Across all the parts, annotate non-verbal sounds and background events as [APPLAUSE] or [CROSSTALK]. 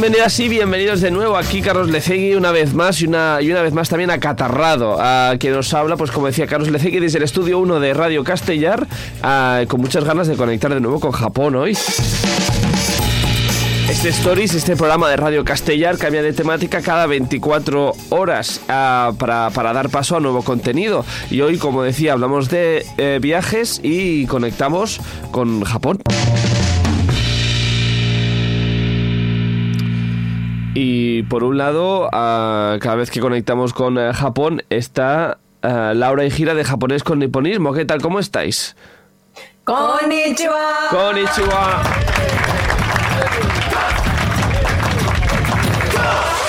bienvenidas y bienvenidos de nuevo aquí Carlos Lecegui una vez más y una, y una vez más también acatarrado a quien nos habla, pues como decía Carlos Lecegui desde el estudio 1 de Radio Castellar con muchas ganas de conectar de nuevo con Japón hoy. Este Stories, este programa de Radio Castellar cambia de temática cada 24 horas para, para dar paso a nuevo contenido. Y hoy, como decía, hablamos de eh, viajes y conectamos con Japón. Y por un lado, ah, cada vez que conectamos con eh, Japón está ah, Laura y Gira de Japonés con Niponismo. ¿Qué tal? ¿Cómo estáis? Konnichiwa. Konnichiwa.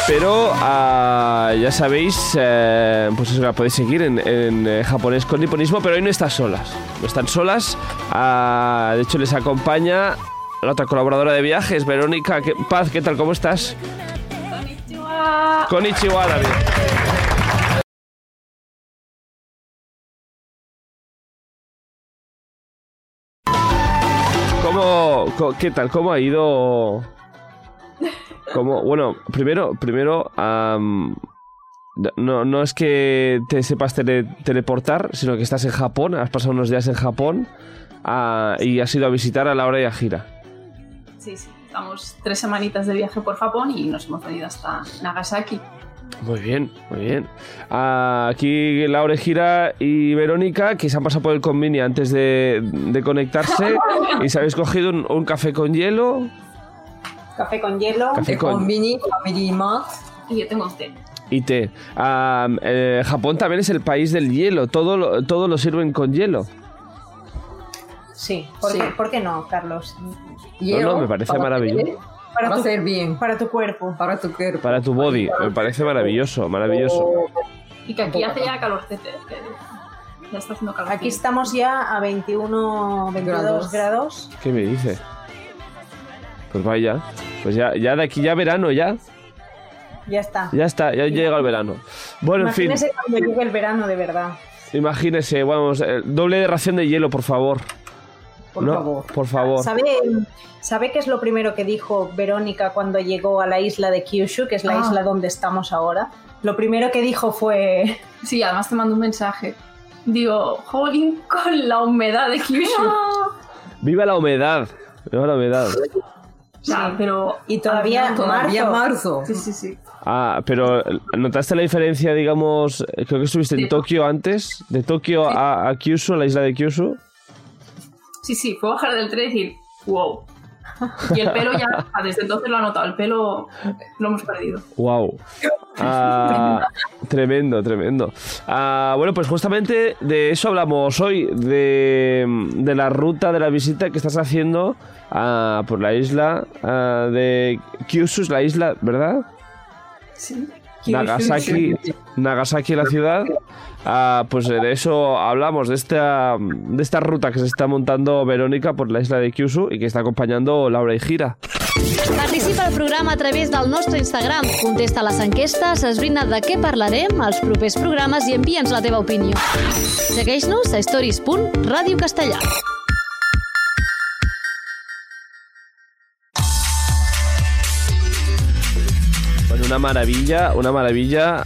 Pero ah, ya sabéis, eh, pues eso la podéis seguir en, en, eh, japonés con niponismo, pero hoy no están solas. No están solas. De hecho, les acompaña la otra colaboradora de viajes, Verónica ¿qué- Paz. ¿Qué tal? ¿Cómo estás? Konnichiwa. Konnichiwa, David. ¿Cómo, co- qué tal? ¿Cómo ha ido? ¿Cómo? Bueno, primero, primero, no, no es que te sepas tele- teleportar, sino que estás en Japón, has pasado unos días en Japón ah, y has ido a visitar a Laura y a Gira. Sí, sí. Estamos tres semanitas de viaje por Japón y nos hemos venido hasta Nagasaki. Muy bien, muy bien. Aquí Laura Gira y Verónica, que se han pasado por el convini antes de, de conectarse y se habéis cogido un, un café con hielo. Café con hielo Café con Konbini, Family Mart. y yo tengo un té. y té. Ah, eh, Japón también es el país del hielo. Todo lo, todo lo sirven con hielo. Sí, ¿por, Sí. Qué, por qué no, Carlos? no, me parece para maravilloso. Para Va tu, ser bien. para tu cuerpo. Para tu cuerpo. Para tu body. Me parece maravilloso, maravilloso. Y que aquí hace ya calorcete. Ya está haciendo calor. Aquí estamos ya a 21, 22 Grados. grados. ¿Qué me dice? Pues vaya. Pues ya, ya de aquí ya verano, ya. Ya está. Ya está, ya llega el verano. Bueno, en fin. Imagínese cuando llegue el verano de verdad. Imagínese, vamos, eh, doble de ración de hielo, por favor. Por No, favor. Por favor. ¿Sabe, ¿Sabe qué es lo primero que dijo Verónica cuando llegó a la isla de Kyushu, que es la Ah. isla donde estamos ahora? Lo primero que dijo fue... [LAUGHS] Sí, además te mando un mensaje. Digo, jolín, con la humedad de Kyushu. [LAUGHS] Viva la humedad. Viva la humedad. Ya, pero... Y todavía, Todavía marzo. marzo. Sí, sí, sí. Ah, pero ¿notaste la diferencia, digamos, creo que estuviste en Sí. Tokio antes? De Tokio Sí. a, a Kyushu, a la isla de Kyushu. Sí, sí, fue bajar del tren y decir, wow. Y el pelo ya, [LAUGHS] desde entonces lo ha notado, el pelo lo hemos perdido. Wow. Ah, tremendo, tremendo. Ah, bueno, pues justamente de eso hablamos hoy, de, de la ruta de la visita que estás haciendo ah, por la isla ah, de Kyushu, la isla, ¿verdad? Sí. Nagasaki, Nagasaki la ciudad. Ah, pues de eso hablamos, de esta, de esta ruta que se está montando Verónica por la isla de Kyushu y que está acompañando Laura y Gira. Participa al programa a través del nostre Instagram. Contesta les enquestes, esbrina de què parlarem als propers programes i envia'ns la teva opinió. Segueix-nos a stories.radiocastellà. Bueno, una maravilla, una maravilla.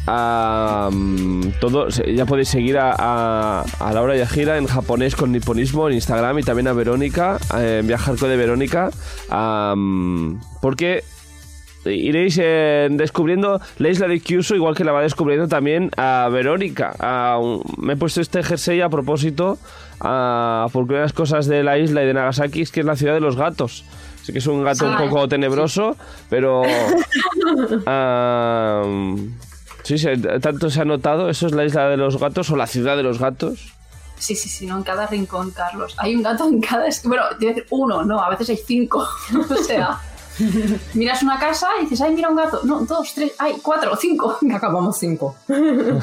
mm, todo, ya podéis seguir a, a- a Laura y a Gira en japonés con niponismo en Instagram y también a Verónica, eh, en Viajar con de Verónica, mm, porque iréis eh, descubriendo la isla de Kyushu igual que la va descubriendo también a Verónica. Me he puesto este jersey a propósito porque una de las cosas de la isla y de Nagasaki es que es la ciudad de los gatos. Sé que es un gato un Ah, poco tenebroso, pero... [LAUGHS] ah, sí, se- tanto se ha notado, eso es la isla de los gatos o la ciudad de los gatos. Sí, sí, sí, no, en cada rincón, Carlos. Hay un gato en cada... Bueno, te iba a decir uno, no, a veces hay cinco. [LAUGHS] o sea, [LAUGHS] miras una casa y dices, ay, mira un gato. No, dos, tres, ay, cuatro, cinco. Acabamos cinco. Un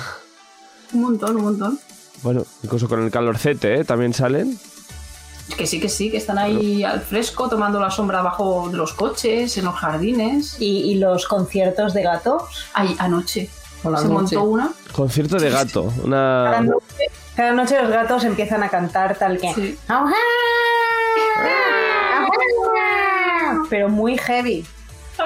montón, un montón. Bueno, incluso con el calorcete, ¿eh? También salen. Que sí, que sí, que están ahí al fresco, tomando la sombra bajo de los coches, en los jardines. ¿Y, y los conciertos de gatos? Ay, anoche. Se noche. montó una. Concierto de gato. Cada Una... noche, cada noche los gatos empiezan a cantar tal que... Sí. [LAUGHS] Pero muy heavy.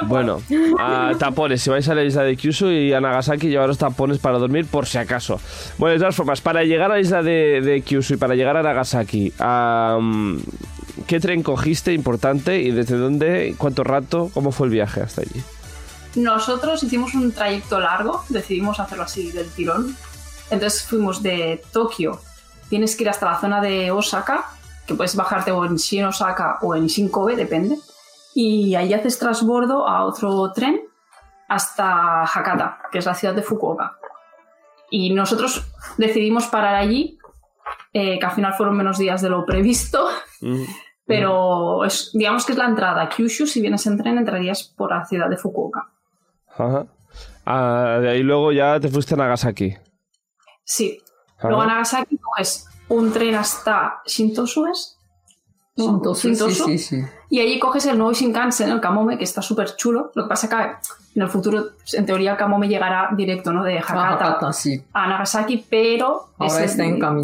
Bueno, a tapones. Si vais a la isla de Kyushu y a Nagasaki, llevaros tapones para dormir por si acaso. Bueno, de todas formas, para llegar a la isla de, de Kyushu y para llegar a Nagasaki, ¿qué tren cogiste importante y desde dónde, cuánto rato, cómo fue el viaje hasta allí? Nosotros hicimos un trayecto largo, decidimos hacerlo así del tirón. Entonces fuimos de Tokio, tienes que ir hasta la zona de Osaka, que puedes bajarte o en Shin Osaka o en Shinkobe, depende. Y ahí haces transbordo a otro tren hasta Hakata, que es la ciudad de Fukuoka. Y nosotros decidimos parar allí, eh, que al final fueron menos días de lo previsto, Mm, pero es, digamos que es la entrada a Kyushu. Si vienes en tren, entrarías por la ciudad de Fukuoka. Ajá. Ah, de ahí luego ya te fuiste a Nagasaki. Sí. Ajá. Luego a Nagasaki coges un tren hasta Shintosu, ¿es? Shintosu, sí, sí, sí. Y allí coges el nuevo Shinkansen, el Kamome, que está súper chulo. Lo que pasa que en el futuro, en teoría, el Kamome llegará directo, ¿no? De Hakata Hakata, sí. a Nagasaki, pero... Ahora es está en camino.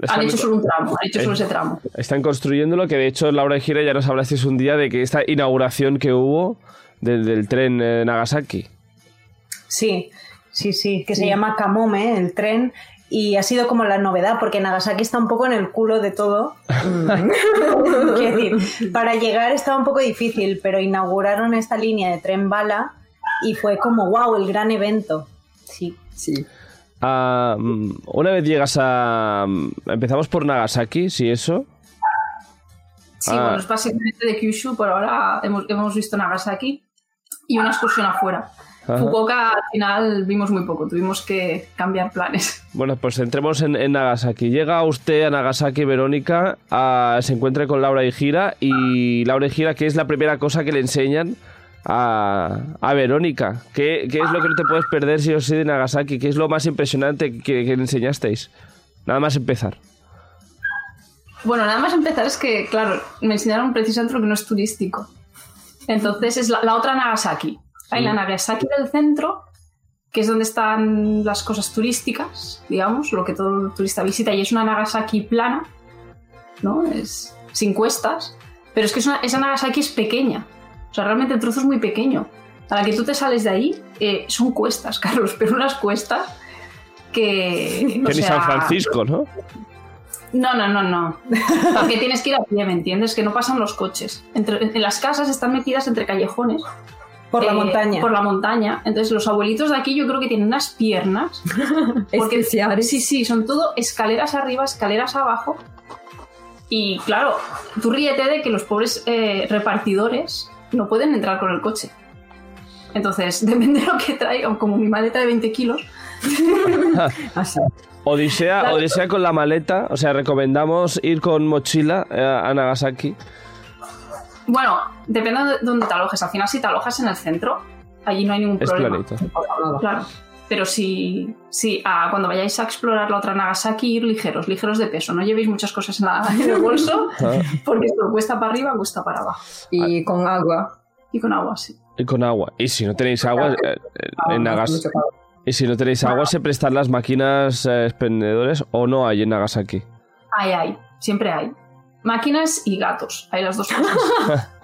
Están- Han hecho solo un tramo, han hecho solo ese tramo. Están construyéndolo, que de hecho Laura y Gira ya nos hablasteis un día de que esta inauguración que hubo del, del tren eh, Nagasaki. Sí, sí, sí, que se llama Kamome, el tren, y ha sido como la novedad, porque Nagasaki está un poco en el culo de todo. [LAUGHS] Quiero decir, para llegar estaba un poco difícil, pero inauguraron esta línea de tren bala y fue como, wow, el gran evento. Sí. Sí. Ah, mm, una vez llegas a... mm, Empezamos por Nagasaki, sí, eso. Sí, Ah. bueno, es básicamente de Kyushu, por ahora hemos, hemos visto Nagasaki y una excursión afuera. Ajá. Fukuoka al final vimos muy poco, tuvimos que cambiar planes. Bueno, pues entremos en, en Nagasaki. Llega usted a Nagasaki, Verónica, a- se encuentra con Laura y Gira. Y Laura y Gira, ¿qué es la primera cosa que le enseñan a, a Verónica? ¿Qué, qué es lo que no te puedes perder si os soy de Nagasaki? ¿Qué es lo más impresionante que, que le enseñasteis? Nada más empezar. Bueno, nada más empezar es que, claro, me enseñaron precisamente lo que no es turístico. Entonces es la, la otra Nagasaki. Hay la Nagasaki del centro, que es donde están las cosas turísticas, digamos, lo que todo turista visita, y es una Nagasaki plana, ¿no? Es sin cuestas, pero es que es una- esa Nagasaki es pequeña. O sea, realmente el trozo es muy pequeño. A la que tú te sales de ahí, eh, son cuestas, [LAUGHS] Carlos, pero unas cuestas que... o Que ni sea, San Francisco, ¿no? no, no, no, no. Porque tienes que ir a pie, ¿me entiendes? Que no pasan los coches. Entre, en las casas están metidas entre callejones. Por la eh, montaña. Por la montaña. Entonces los abuelitos de aquí yo creo que tienen unas piernas. [LAUGHS] Porque, Especiales. Sí, sí, son todo escaleras arriba, escaleras abajo. Y claro, tú ríete de que los pobres eh, repartidores no pueden entrar con el coche. Entonces, [LAUGHS] depende de lo que traigan, como mi maleta de 20 kilos, Así. [LAUGHS] Odisea, Claro. Odisea con la maleta. O sea, recomendamos ir con mochila eh, a Nagasaki. Bueno, depende de dónde te alojes. Al final, si te alojas en el centro, allí no hay ningún Es problema. Nada. Claro. Pero si, si ah, cuando vayáis a explorar la otra Nagasaki, ir ligeros, ligeros de peso. No llevéis muchas cosas en, la- en el bolso, [LAUGHS] Ah, porque esto cuesta para arriba, cuesta para abajo. Y con agua. Y con agua, sí. y con agua. Y si no tenéis agua, eh, eh, en Hace Nagas- mucho calor. y si no tenéis agua, se prestan las máquinas eh, expendedores o no hay en Nagasaki. Hay, hay. Siempre hay. Máquinas y gatos. Hay las dos cosas. [LAUGHS]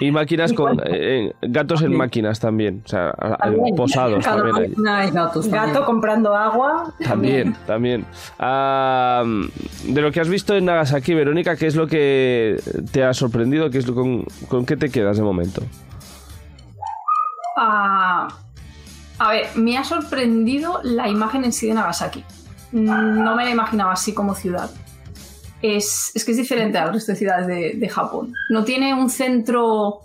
Y máquinas [LAUGHS] con eh, eh, gatos en máquinas también, o sea, También. posados Cada también hay. máquina hay gatos también. Gato comprando agua. También, también. Ah, de lo que has visto en Nagasaki, Verónica, ¿qué es lo que te ha sorprendido? ¿Qué es lo con, con qué te quedas de momento? Ah, a ver, me ha sorprendido la imagen en sí de Nagasaki. Mm, No me la imaginaba así como ciudad. Es, es que es diferente al resto de ciudades de, de Japón. No tiene un centro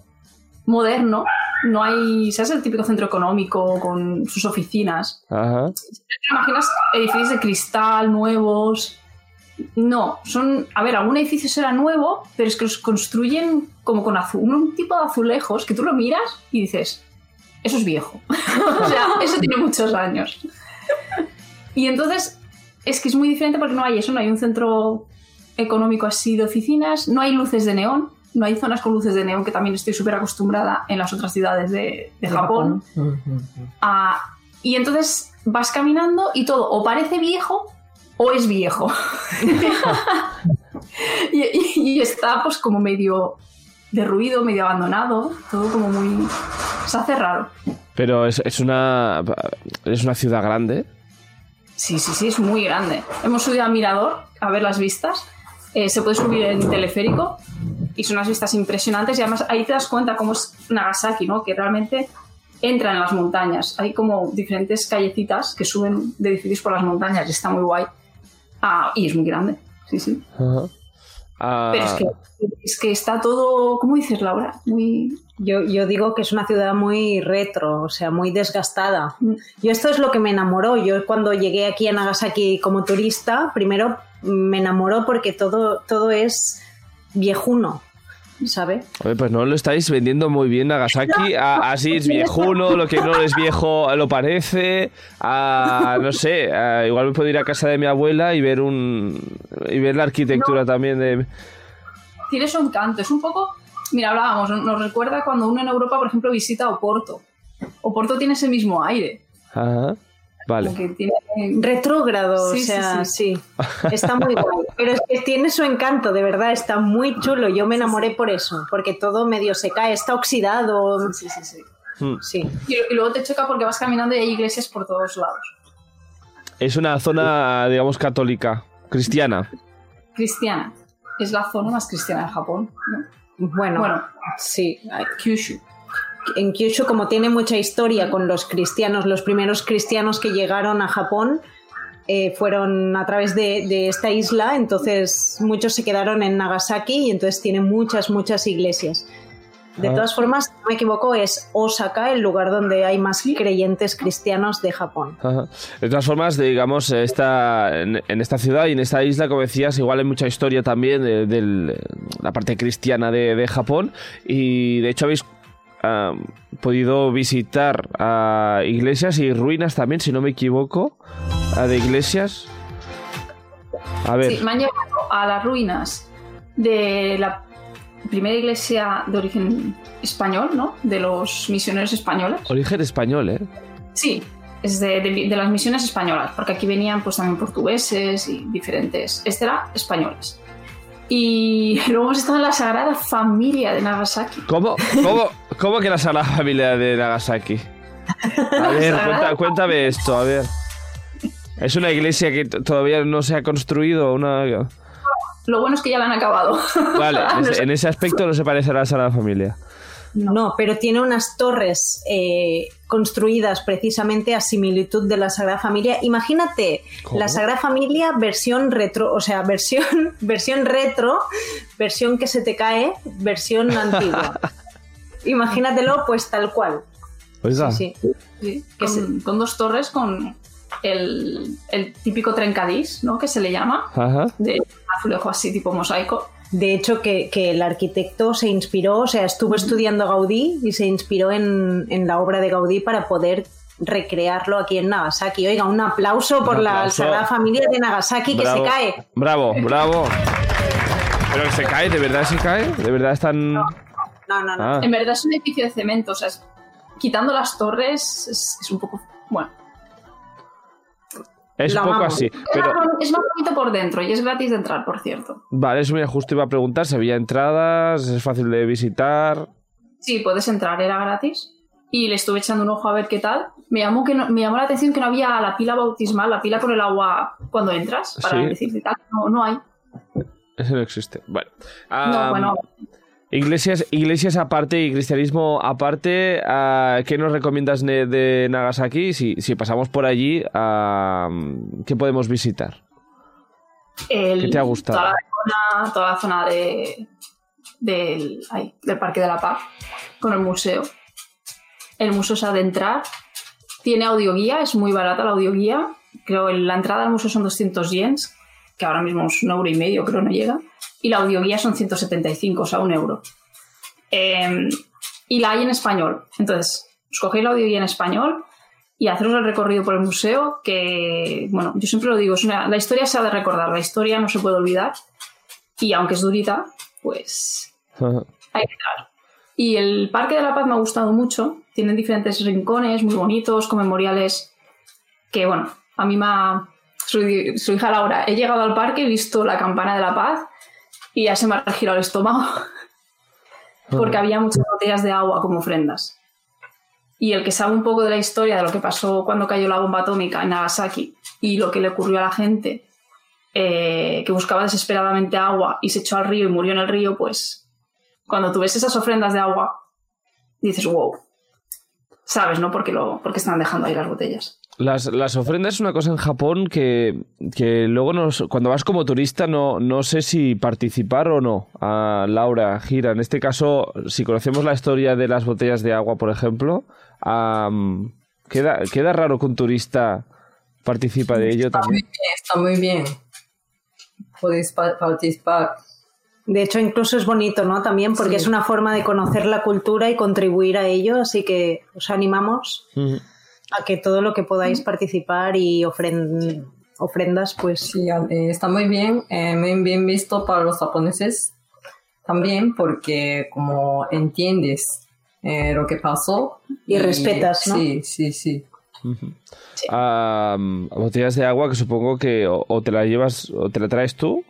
moderno, no hay, ¿sabes? El típico centro económico con sus oficinas. Ajá. ¿Te imaginas edificios de cristal nuevos? No, son. A ver, algún edificio será nuevo, pero es que los construyen como con azul, un tipo de azulejos que tú lo miras y dices, eso es viejo. [LAUGHS] o sea, eso tiene muchos años. Y entonces, es que es muy diferente porque no hay eso, no hay un centro económico así de oficinas, no hay luces de neón, no hay zonas con luces de neón, que también estoy súper acostumbrada en las otras ciudades de, de Japón. Ah, y entonces vas caminando y todo o parece viejo o es viejo. [LAUGHS] [LAUGHS] y, y- y está pues como medio derruido, medio abandonado, todo como muy... Se hace raro. Pero es, es una es una ciudad grande. Sí, sí, sí, es muy grande. Hemos subido a Mirador a ver las vistas. Eh, se puede subir en teleférico y son unas vistas impresionantes y además ahí te das cuenta cómo es Nagasaki, ¿no? Que realmente entra en las montañas. Hay como diferentes callecitas que suben de edificios por las montañas y está muy guay. Ah, y es muy grande, sí, sí. Ajá. Ah, Pero es que, es que está todo, ¿cómo dices, Laura? Muy... Yo, yo digo que es una ciudad muy retro, o sea, muy desgastada. Y esto es lo que me enamoró. Yo cuando llegué aquí a Nagasaki como turista, primero me enamoró porque todo, todo es viejuno, ¿sabe? Oye, pues no lo estáis vendiendo muy bien Nagasaki. A- así es [LAUGHS] viejuno, lo que no es viejo lo parece. A, no sé, a- igual me puedo ir a casa de mi abuela y ver un y ver la arquitectura también de. Tiene su encanto, es un poco... Mira, hablábamos, nos recuerda cuando uno en Europa, por ejemplo, visita Oporto. Oporto tiene ese mismo aire. Ajá. Vale. como que tiene- Retrógrado, Sí, o sea, sí. sí. Está muy guay. [LAUGHS] Pero es que tiene su encanto, de verdad, está muy chulo. Yo me enamoré por eso, porque todo medio se cae, está oxidado. Sí, sí, sí. Hmm. Sí. Y, y luego te choca porque vas caminando y hay iglesias por todos lados. Es una zona, digamos, católica, cristiana. Cristiana. Es la zona más cristiana de Japón. ¿no? Bueno, Bueno, sí. Kyushu. En Kyushu, como tiene mucha historia con los cristianos, los primeros cristianos que llegaron a Japón eh, fueron a través de, de esta isla, entonces muchos se quedaron en Nagasaki y entonces tiene muchas, muchas iglesias. De Ah. todas formas, si no me equivoco, es Osaka el lugar donde hay más creyentes cristianos de Japón. Ajá. De todas formas, digamos, esta, en, en esta ciudad y en esta isla, como decías, igual hay mucha historia también de, la parte cristiana de, de Japón. Y de hecho habéis podido visitar ah, iglesias y ruinas también, si no me equivoco, de iglesias. A ver, Sí, me han llevado a las ruinas de la primera iglesia de origen español, ¿no? De los misioneros españoles. origen español, ¿eh? Sí, es de, de- de las misiones españolas, porque aquí venían pues también portugueses y diferentes. Este era españoles. Y [LAUGHS] luego hemos estado en la Sagrada Familia de Nagasaki. ¿Cómo, cómo, cómo que la Sagrada Familia de Nagasaki? A [LAUGHS] ver, cuenta- cuéntame esto, a ver. Es una iglesia que todavía no se ha construido, una... Lo bueno es que ya la han acabado. [LAUGHS] Vale, en ese- en ese aspecto no se parece a la Sagrada Familia. No, pero tiene unas torres eh, construidas precisamente a similitud de la Sagrada Familia. Imagínate ¿Cómo? la Sagrada Familia versión retro, o sea, versión, [LAUGHS] versión retro, versión que se te cae, versión antigua. [LAUGHS] Imagínatelo pues tal cual. Sí, Sí, con dos torres, con el, el típico trencadís, ¿no? Que se le llama, Ajá. de azulejo así tipo mosaico. De hecho, que, que el arquitecto se inspiró, o sea, estuvo estudiando Gaudí y se inspiró en, en la obra de Gaudí para poder recrearlo aquí en Nagasaki. Oiga, un aplauso por Un la. Sagrada Familia de Nagasaki que se cae. Bravo, bravo. Pero que se cae, ¿de verdad se cae? ¿De verdad están...? No, no, no. Ah, En verdad es un edificio de cemento, o sea, es- quitando las torres es, es un poco... Bueno, es la poco amamos. así. Pero, más, es más bonito por dentro y es gratis de entrar, por cierto. vale, eso mira, justo iba a preguntar si había entradas, es fácil de visitar... Sí, puedes entrar, era gratis. Y le estuve echando un ojo a ver qué tal. Me llamó, que no- me llamó la atención que no había la pila bautismal, la pila con el agua cuando entras, para Sí. decirte tal. No, no hay. Eso no existe. Bueno. No, bueno, Iglesias, iglesias aparte y cristianismo aparte, ah, ¿qué nos recomiendas de, Nagasaki? Si, si pasamos por allí, ah, ¿qué podemos visitar? el- ¿Qué te ha gustado? Toda la zona, toda la zona de, del, ay, del Parque de la Paz, con el museo. El museo es adentrar. Tiene audioguía, es muy barata la audioguía. Creo que la entrada al museo son 200 yens, que ahora mismo es un euro y medio, creo no llega. Y la audioguía son 175, o sea, un euro. Eh, y la hay en español. Entonces, os cogéis la audioguía en español y haceros el recorrido por el museo, que, bueno, yo siempre lo digo, es una- la historia se ha de recordar, la historia no se puede olvidar. Y aunque es durita, pues [LAUGHS] hay que entrar. Y el Parque de la Paz me ha gustado mucho. Tienen diferentes rincones muy bonitos, con memoriales que, bueno, a mí me ha... Soy, su hija Laura, he llegado al parque, he visto la campana de la paz y ya se me ha girado el estómago. porque había muchas botellas de agua como ofrendas. Y el que sabe un poco de la historia de lo que pasó cuando cayó la bomba atómica en Nagasaki y lo que le ocurrió a la gente eh, que buscaba desesperadamente agua y se echó al río y murió en el río, pues cuando tú ves esas ofrendas de agua, dices, wow. Sabes, ¿no? Porque, lo, porque están dejando ahí las botellas. Las, las ofrendas es una cosa en Japón que, que luego nos, cuando vas como turista no, no sé si participar o no. A Laura, Gira, en este caso, si conocemos la historia de las botellas de agua, por ejemplo, am, queda, queda raro que un turista participa de ello Está muy también. bien, está muy bien. Podéis pa- participar. De hecho, incluso es bonito, ¿no? También porque Sí. es una forma de conocer la cultura y contribuir a ello, así que os animamos Ujú. A que todo lo que podáis participar y ofren- ofrendas, pues Sí, eh, está muy bien, eh, muy bien visto para los japoneses también porque como entiendes eh, lo que pasó Y respetas, ¿no? Sí, sí, sí. Botellas de agua que supongo que o, o te la llevas o te la traes tú.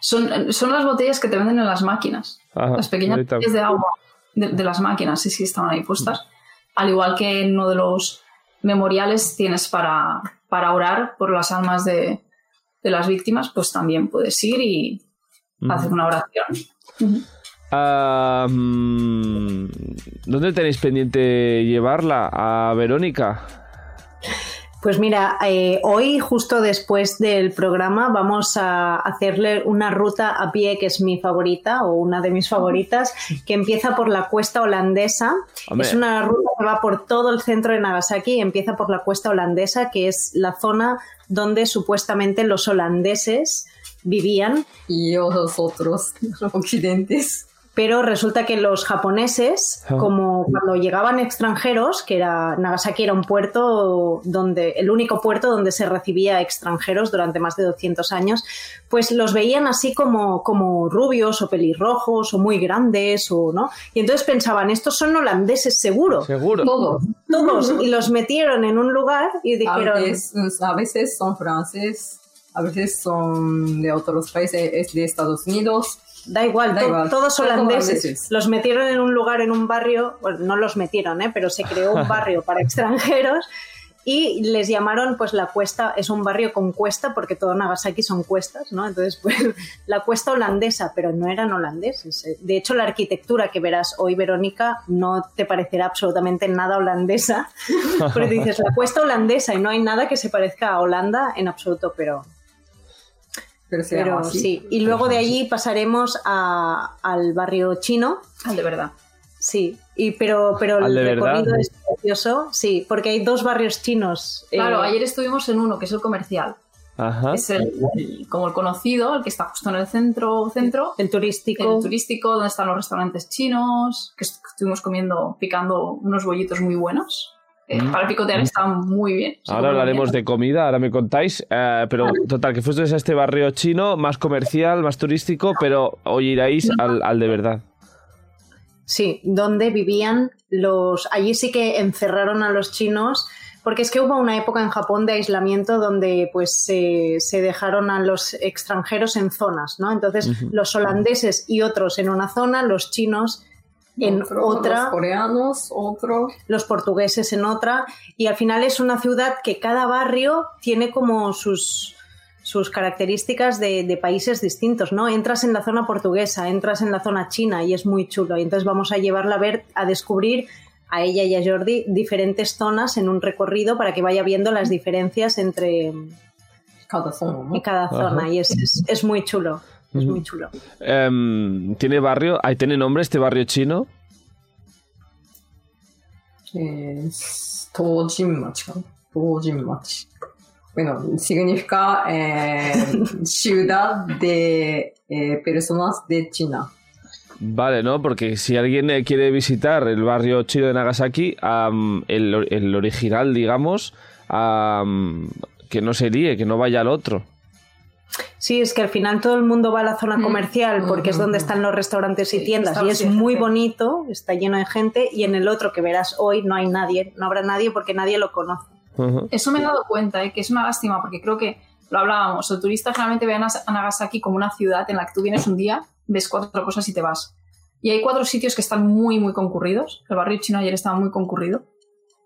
Son, son las botellas que te venden en las máquinas. Ajá, las pequeñas botellas de agua de, de las máquinas, sí, sí, estaban ahí puestas. Al igual que en uno de los memoriales tienes para, para orar por las almas de, de las víctimas, pues también puedes ir y hacer una oración. ¿Dónde tenéis pendiente llevarla? ¿A Verónica? Pues mira, eh, hoy justo después del programa vamos a hacerle una ruta a pie que es mi favorita o una de mis favoritas, que empieza por la cuesta holandesa. Hombre. Es una ruta que va por todo el centro de Nagasaki y empieza por la cuesta holandesa, que es la zona donde supuestamente los holandeses vivían Y los otros occidentes. Pero resulta que los japoneses, Ah. como cuando llegaban extranjeros, que era Nagasaki era un puerto donde el único puerto donde se recibía extranjeros durante más de 200 años, pues los veían así como como rubios o pelirrojos o muy grandes o no, y entonces pensaban, estos son holandeses seguro. Seguro. Todo. Todos y los metieron en un lugar y A dijeron, veces, a veces son franceses, a veces son de otros países, es de Estados Unidos. Da igual, Da to- igual, todos holandeses. Los metieron en un lugar, en un barrio, bueno, no los metieron, ¿eh? pero se creó un [LAUGHS] barrio para extranjeros y les llamaron, pues la cuesta, es un barrio con cuesta porque todo Nagasaki son cuestas, ¿no? Entonces, [LAUGHS] pues la cuesta holandesa, pero no eran holandeses. eh. De hecho, la arquitectura que verás hoy, Verónica, no te parecerá absolutamente nada holandesa, [LAUGHS] porque dices la cuesta holandesa y no hay nada que se parezca a Holanda en absoluto, pero Pero se pero llama así. sí, y luego de allí pasaremos a- al barrio chino, Al de verdad. sí, y pero, pero ¿Al el verdad? recorrido es precioso, sí, porque hay dos barrios chinos. eh, Claro, ayer estuvimos en uno, que es el comercial. Ajá. Es el, el- como el conocido, el que está justo en el centro, centro. el turístico. El turístico, donde están los restaurantes chinos, que est- estuvimos comiendo, picando unos bollitos muy buenos. Eh, Mm. Para picotear está muy bien. Ahora hablaremos bien. de comida, ahora me contáis. eh, pero total, que fuisteis a este barrio chino, más comercial, más turístico, pero hoy iráis al, al de verdad. Sí, donde vivían los... Allí sí que encerraron a los chinos, porque es que hubo una época en Japón de aislamiento donde pues se, se dejaron a los extranjeros en zonas, ¿no? Entonces los holandeses y otros en una zona, los chinos en Otro, otra, Los coreanos, otro. los portugueses en otra, y al final es una ciudad que cada barrio tiene como sus, sus características de, de países distintos, ¿no? Entras en la zona portuguesa, entras en la zona china y es muy chulo. Y entonces vamos a llevarla a ver, a descubrir a ella y a Jordi diferentes zonas en un recorrido para que vaya viendo las diferencias entre Cada zona, ¿no? en cada Ajá. zona. Y es, es, es muy chulo. Es muy chulo. Em, ¿Tiene barrio? ¿Ahí tiene nombre este barrio chino? Es Tojinmachi, ¿no? Tojinmachi. Bueno, significa eh, [LAUGHS] ciudad de eh, personas de China. Vale, ¿no? Porque si alguien eh, quiere visitar el barrio chino de Nagasaki, el, el original, digamos, am, que no se líe, que no vaya al otro. Sí, es que al final todo el mundo va a la zona Mm. comercial porque es donde están los restaurantes y tiendas y es de muy bonito, está lleno de gente y en el otro que verás hoy no hay nadie, no habrá nadie porque nadie lo conoce. Eso me he dado cuenta, ¿eh? que es una lástima, porque creo que lo hablábamos. El turista generalmente ve a Nagasaki como una ciudad en la que tú vienes un día, ves cuatro cosas y te vas. Y hay cuatro sitios que están muy, muy concurridos. El barrio chino ayer estaba muy concurrido.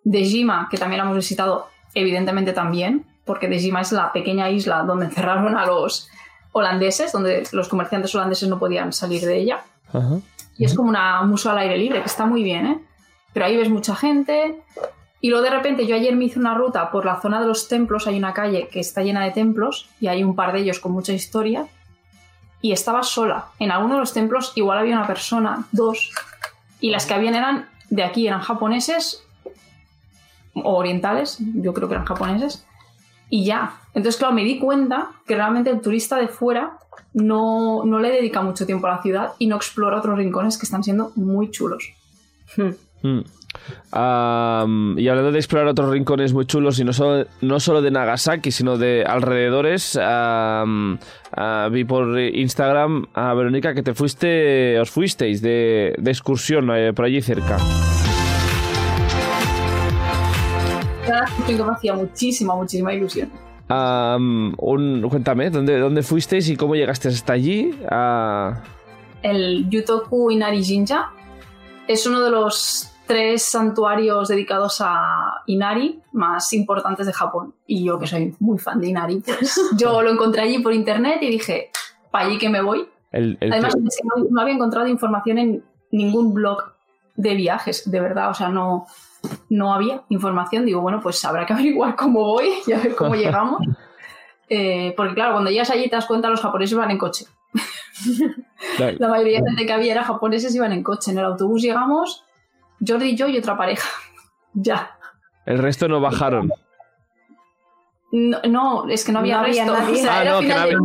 Dejima, que también lo hemos visitado, evidentemente también, porque Dejima es la pequeña isla donde [LAUGHS] encerraron a los holandeses, donde los comerciantes holandeses no podían salir de ella. Ajá. Y es como una, un museo al aire libre, que está muy bien, ¿eh? Pero ahí ves mucha gente. Y luego de repente yo ayer me hice una ruta por la zona de los templos, hay una calle que está llena de templos y hay un par de ellos con mucha historia. Y estaba sola. En alguno de los templos igual había una persona, dos. Y las que habían eran de aquí, eran japoneses o orientales, yo creo que eran japoneses. Y ya. Entonces, claro, me di cuenta que realmente el turista de fuera no, no le dedica mucho tiempo a la ciudad y no explora otros rincones que están siendo muy chulos. Mm. Am, y hablando de explorar otros rincones muy chulos y no solo, no solo de Nagasaki, sino de alrededores, ah, vi por Instagram a Verónica que te fuiste, os fuisteis de, de excursión eh, por allí cerca. Que me hacía muchísima, muchísima ilusión. Un- cuéntame, ¿dónde, ¿dónde fuisteis y cómo llegaste hasta allí? El Yutoku Inari Jinja es uno de los tres santuarios dedicados a Inari más importantes de Japón. Y yo, que soy muy fan de Inari, pues [LAUGHS] yo lo encontré allí por internet y dije, para allí que me voy. el, el- Además, es que no, no había encontrado información en ningún blog de viajes, de verdad, o sea, no, no había información. Digo, bueno, pues habrá que [LAUGHS] averiguar cómo voy y a ver cómo llegamos. Eh, porque claro, cuando llegas allí te das cuenta, los japoneses van en coche. [LAUGHS] la- mayoría de gente que había era japoneses, iban en coche. En el autobús llegamos, Jordi y yo y otra pareja. [LAUGHS] ya. el resto no bajaron. No, no, es que no había No había resto. nadie. O sea, Ah, era no, que había-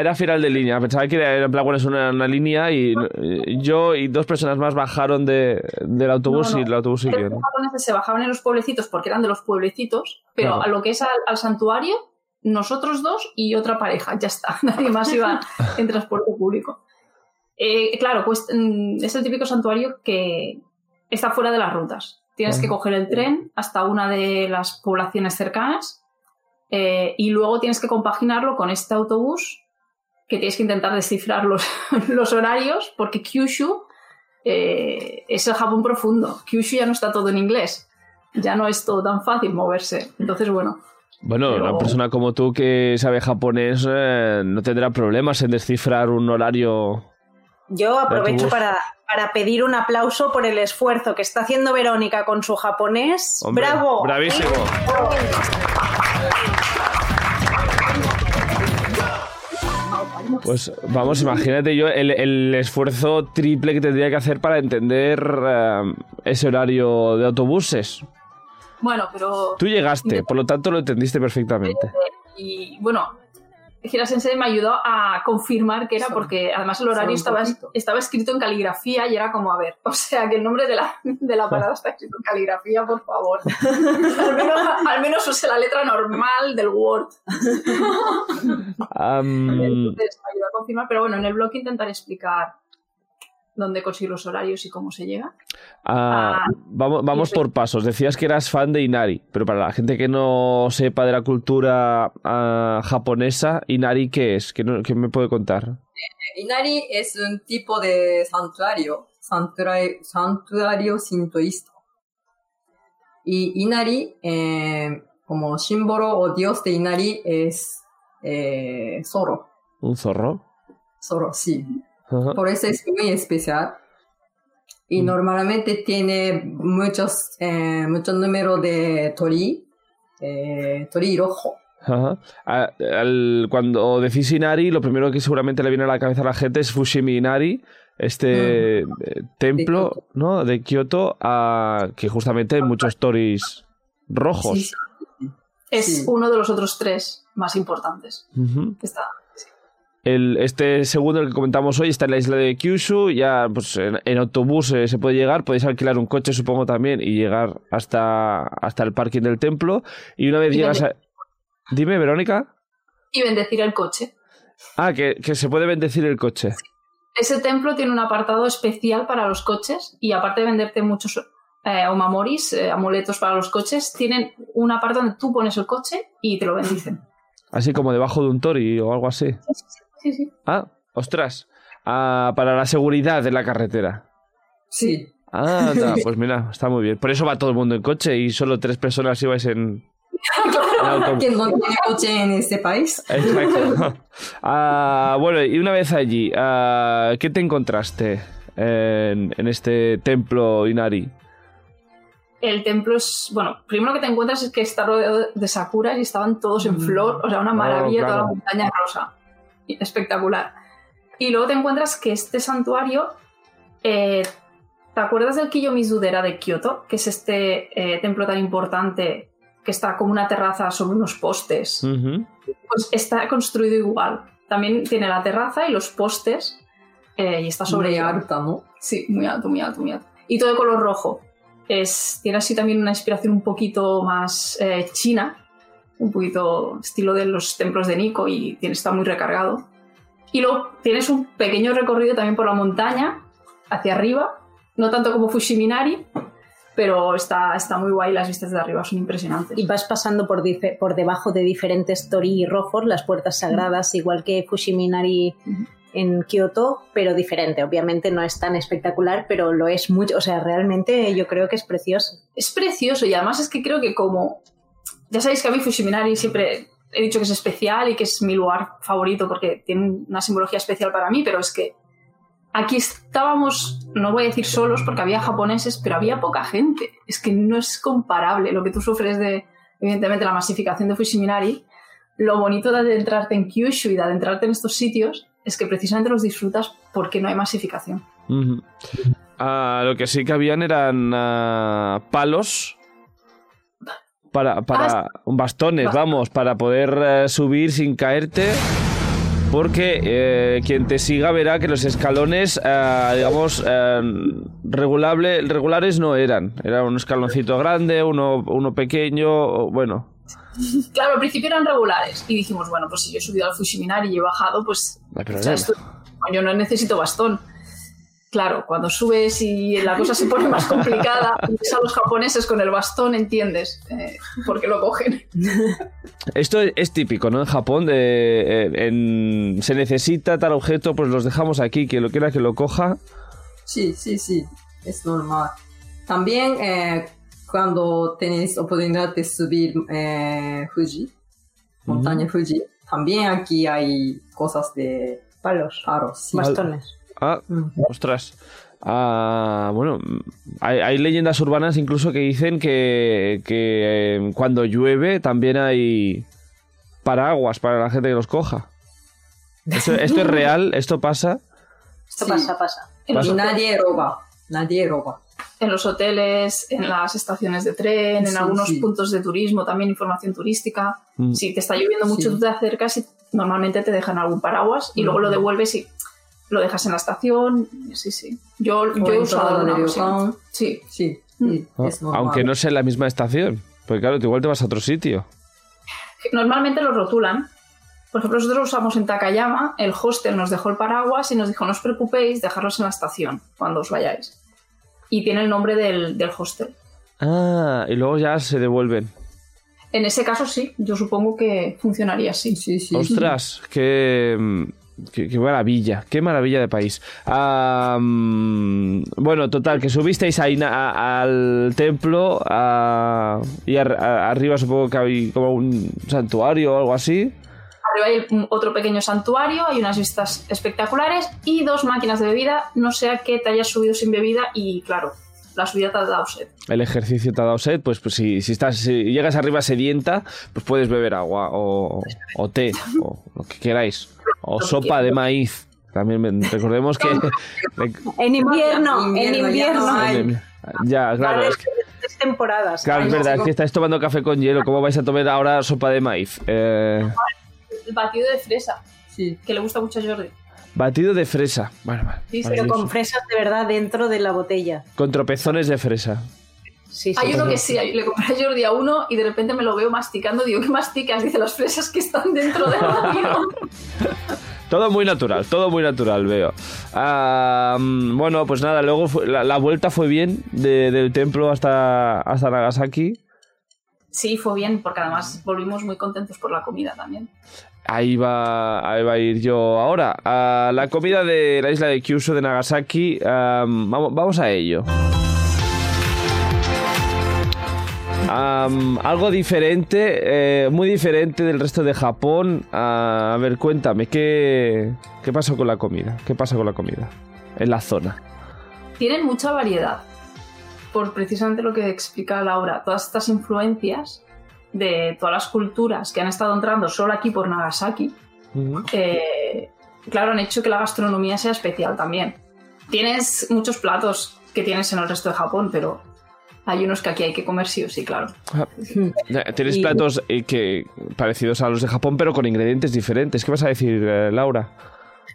Era final de línea, pensaba que era, en plan, bueno, es una, una línea y eh, yo y dos personas más bajaron de, del autobús No, no. y el autobús siguió. Los ¿no? japoneses se bajaban en los pueblecitos porque eran de los pueblecitos, pero Claro. a lo que es al, al santuario, nosotros dos y otra pareja, ya está. [LAUGHS] Nadie más iba [LAUGHS] en transporte público. Eh, claro, pues mm, es el típico santuario que está fuera de las rutas. Tienes que coger el tren hasta una de las poblaciones cercanas eh, y luego tienes que compaginarlo con este autobús que tienes que intentar descifrar los, [LAUGHS] los horarios porque Kyushu eh, es el Japón profundo. Kyushu ya no está todo en inglés. Ya no es todo tan fácil moverse. Entonces, bueno, Bueno, Pero- una persona como tú que sabe japonés eh, no tendrá problemas en descifrar un horario. Yo aprovecho para, para pedir un aplauso por el esfuerzo que está haciendo Verónica con su japonés. Hombre, ¡Bravo! Bravísimo. Pues vamos, imagínate yo el, el esfuerzo triple que tendría que hacer para entender eh, ese horario de autobuses. bueno, pero Tú llegaste, por lo tanto lo entendiste perfectamente. y bueno, Gira Sensei me ayudó a confirmar que era porque además el horario estaba, escrito en caligrafía y era como, a ver, [LAUGHS] o sea, que el nombre de la, de la parada está escrito en caligrafía, por favor. [LAUGHS] al, menos, al menos use la letra normal del Word. [LAUGHS] Am, Entonces me ayudó a confirmar, pero bueno, en el blog intentaré explicar dónde conseguir los horarios y cómo se llega. ah, Ah, vamos vamos por pasos. Decías que eras fan de Inari, pero para la gente que no sepa de la cultura ah, japonesa, ¿Inari qué es? ¿Qué, no- qué me puede contar? Inari es un tipo de santuario, santuario, santuario sintoísta. Y Inari, eh, como símbolo o dios de Inari, es eh, Zoro. ¿Un zorro? Zoro, sí. Ajá. Por eso es muy especial. Y Mm. normalmente tiene muchos, eh, mucho número de tori, eh, tori rojo. Ajá. Al- cuando decís Inari, lo primero que seguramente le viene a la cabeza a la gente es Fushimi Inari, este eh, templo Kioto. ¿no? de Kioto, que justamente hay muchos toris rojos. Sí, sí. Es Sí. uno de los otros tres más importantes. Que Está. El, este segundo, el que comentamos hoy, está en la isla de Kyushu. Ya pues, en, en autobús eh, se puede llegar. Podéis alquilar un coche, supongo, también, y llegar hasta, hasta el parking del templo. Y una vez Y llegas a... Dime, Verónica. Y bendecir el coche. Ah, que, que se puede bendecir el coche. Ese templo tiene un apartado especial para los coches y aparte de venderte muchos eh, omamoris, eh, amuletos para los coches, tienen un apartado donde tú pones el coche y te lo bendicen. Así como debajo de un tori o algo así. Sí, sí. Ah, ostras. Ah, para la seguridad de la carretera. Sí. Ah, anda, [LAUGHS] pues mira, está muy bien. Por eso va todo el mundo en coche y solo tres personas ibais en, en. ¿Quién no tiene coche en este país? Exacto. [LAUGHS] [LAUGHS] Ah, bueno, y una vez allí, ah, ¿qué te encontraste en, en este templo Inari? El templo es, bueno, primero que te encuentras es que está rodeado de sakuras y estaban todos en flor, o sea, una maravilla, claro. toda la montaña rosa. Espectacular. Y luego te encuentras que este santuario, eh, ¿te acuerdas del Kiyomizu-dera de Kioto? Que es este eh, templo tan importante que está como una terraza sobre unos postes. Ujú. Pues está construido igual. También tiene la terraza y los postes eh, y está sobre Muy alta, ¿no? Sí, muy alto, muy alto, muy alto. Y todo de color rojo. Es, tiene así también una inspiración un poquito más eh, china, un poquito estilo de los templos de Nikko y tiene, está muy recargado. Y luego tienes un pequeño recorrido también por la montaña, hacia arriba, no tanto como Fushiminari, pero está, está muy guay, las vistas de arriba son impresionantes. Y vas pasando por, por debajo de diferentes torii rojos, las puertas sagradas, igual que Fushiminari en Kioto, pero diferente. Obviamente no es tan espectacular, pero lo es mucho. O sea, realmente yo creo que es precioso. es precioso y además es que creo que como ya sabéis que a mí Fushiminari siempre he dicho que es especial y que es mi lugar favorito porque tiene una simbología especial para mí, pero es que aquí estábamos, no voy a decir solos porque había japoneses, pero había poca gente. Es que no es comparable lo que tú sufres de, evidentemente, la masificación de Fushiminari. Lo bonito de adentrarte en Kyushu y de adentrarte en estos sitios es que precisamente los disfrutas porque no hay masificación. Ujú. Ah, lo que sí que habían eran ah, palos para, para bastones, vamos, para poder eh, subir sin caerte. Porque eh, quien te siga verá que los escalones, eh, digamos, eh, regulable, regulares no eran. Era un escaloncito grande, uno, uno pequeño, bueno. Claro, al principio eran regulares y dijimos, bueno, pues si yo he subido al Fushiminari y he bajado, pues o sea, esto- yo no necesito bastón. Claro, cuando subes y la cosa se pone más complicada, [LAUGHS] y ves a los japoneses con el bastón, entiendes eh, por qué lo cogen. Esto es, típico, ¿no? En Japón, de, eh, en- se necesita tal objeto, pues los dejamos aquí, quien lo quiera que lo coja. Sí, sí, sí, es normal. También eh, cuando tenéis oportunidad de subir eh, Fuji, montaña Fuji, también aquí hay cosas de Palos, palos. sí. bastones. Ah, Mm. ostras. Ah, bueno, hay, hay leyendas urbanas incluso que dicen que, que eh, cuando llueve también hay paraguas para la gente que los coja. Esto, esto es [LAUGHS] real, esto pasa. Esto Sí. pasa, pasa. Hoteles, nadie roba, nadie roba. en los hoteles, en las estaciones de tren, en algunos sí. puntos de turismo, también información turística. Mm. Si te está lloviendo mucho, Sí. tú te acercas y normalmente te dejan algún paraguas y luego lo Ujú. devuelves y lo dejas en la estación. Sí, sí. Yo, yo he usado alguna. Ryokan. Sí. Sí, sí, Ah, normal. Aunque no sea en la misma estación. Porque claro, tú igual te vas a otro sitio. Normalmente los rotulan. Por ejemplo, nosotros usamos en Takayama, el hostel nos dejó el paraguas y nos dijo, no os preocupéis, dejarlos en la estación cuando os vayáis. Y tiene el nombre del, del hostel. Ah, y luego ya se devuelven. En ese caso sí, yo supongo que funcionaría así. Sí, sí. Ostras, qué, mm, qué, maravilla, qué maravilla de país. Bueno, total, que subisteis a- al templo y arriba supongo que hay como un santuario o algo así. Arriba hay otro pequeño santuario, hay unas vistas espectaculares y dos máquinas de bebida, no sea que te hayas subido sin bebida y claro, la subida te ha dado sed. El ejercicio te ha dado sed, pues, pues si, si estás, si llegas arriba sedienta, pues puedes beber agua o, o té o lo que queráis. O sopa de maíz. También recordemos que... [LAUGHS] En invierno, en Invierno, ya invierno. ya, claro, Vale, es que- tres temporadas. Claro, es verdad, es que estáis tomando café con hielo. ¿Cómo vais a tomar ahora sopa de maíz? Eh, El batido de fresa, Sí. que le gusta mucho a Jordi. Batido de fresa. Bueno, vale, Sí, vale, Pero con fresas de verdad dentro de la botella. Con tropezones de fresa. Sí, sí. Hay uno que sí, le compré a Jordi a uno y de repente me lo veo masticando. Digo, ¿qué masticas? Dice las fresas que están dentro del batido. [LAUGHS] Todo muy natural, todo muy natural, veo. Ah, bueno, pues nada, luego fue- la, la vuelta fue bien de- del templo hasta, hasta Nagasaki. Sí, fue bien, porque además volvimos muy contentos por la comida también. Ahí va, ahí va a ir yo ahora. A la comida de la isla de Kyushu de Nagasaki. am, vamos, vamos a ello. Algo diferente, eh, muy diferente del resto de Japón. A ver, cuéntame, ¿qué, ¿qué con la comida? ¿Qué pasa con la comida en la zona? Tienen mucha variedad. Por precisamente lo que explica Laura, todas estas influencias de todas las culturas que han estado entrando solo aquí por Nagasaki, eh, claro, han hecho que la gastronomía sea especial también. Tienes muchos platos que tienes en el resto de Japón, pero hay unos que aquí hay que comer sí o sí, claro. Eh, Tienes Y- platos eh, que parecidos a los de Japón, pero con ingredientes diferentes. ¿Qué vas a decir, eh, Laura?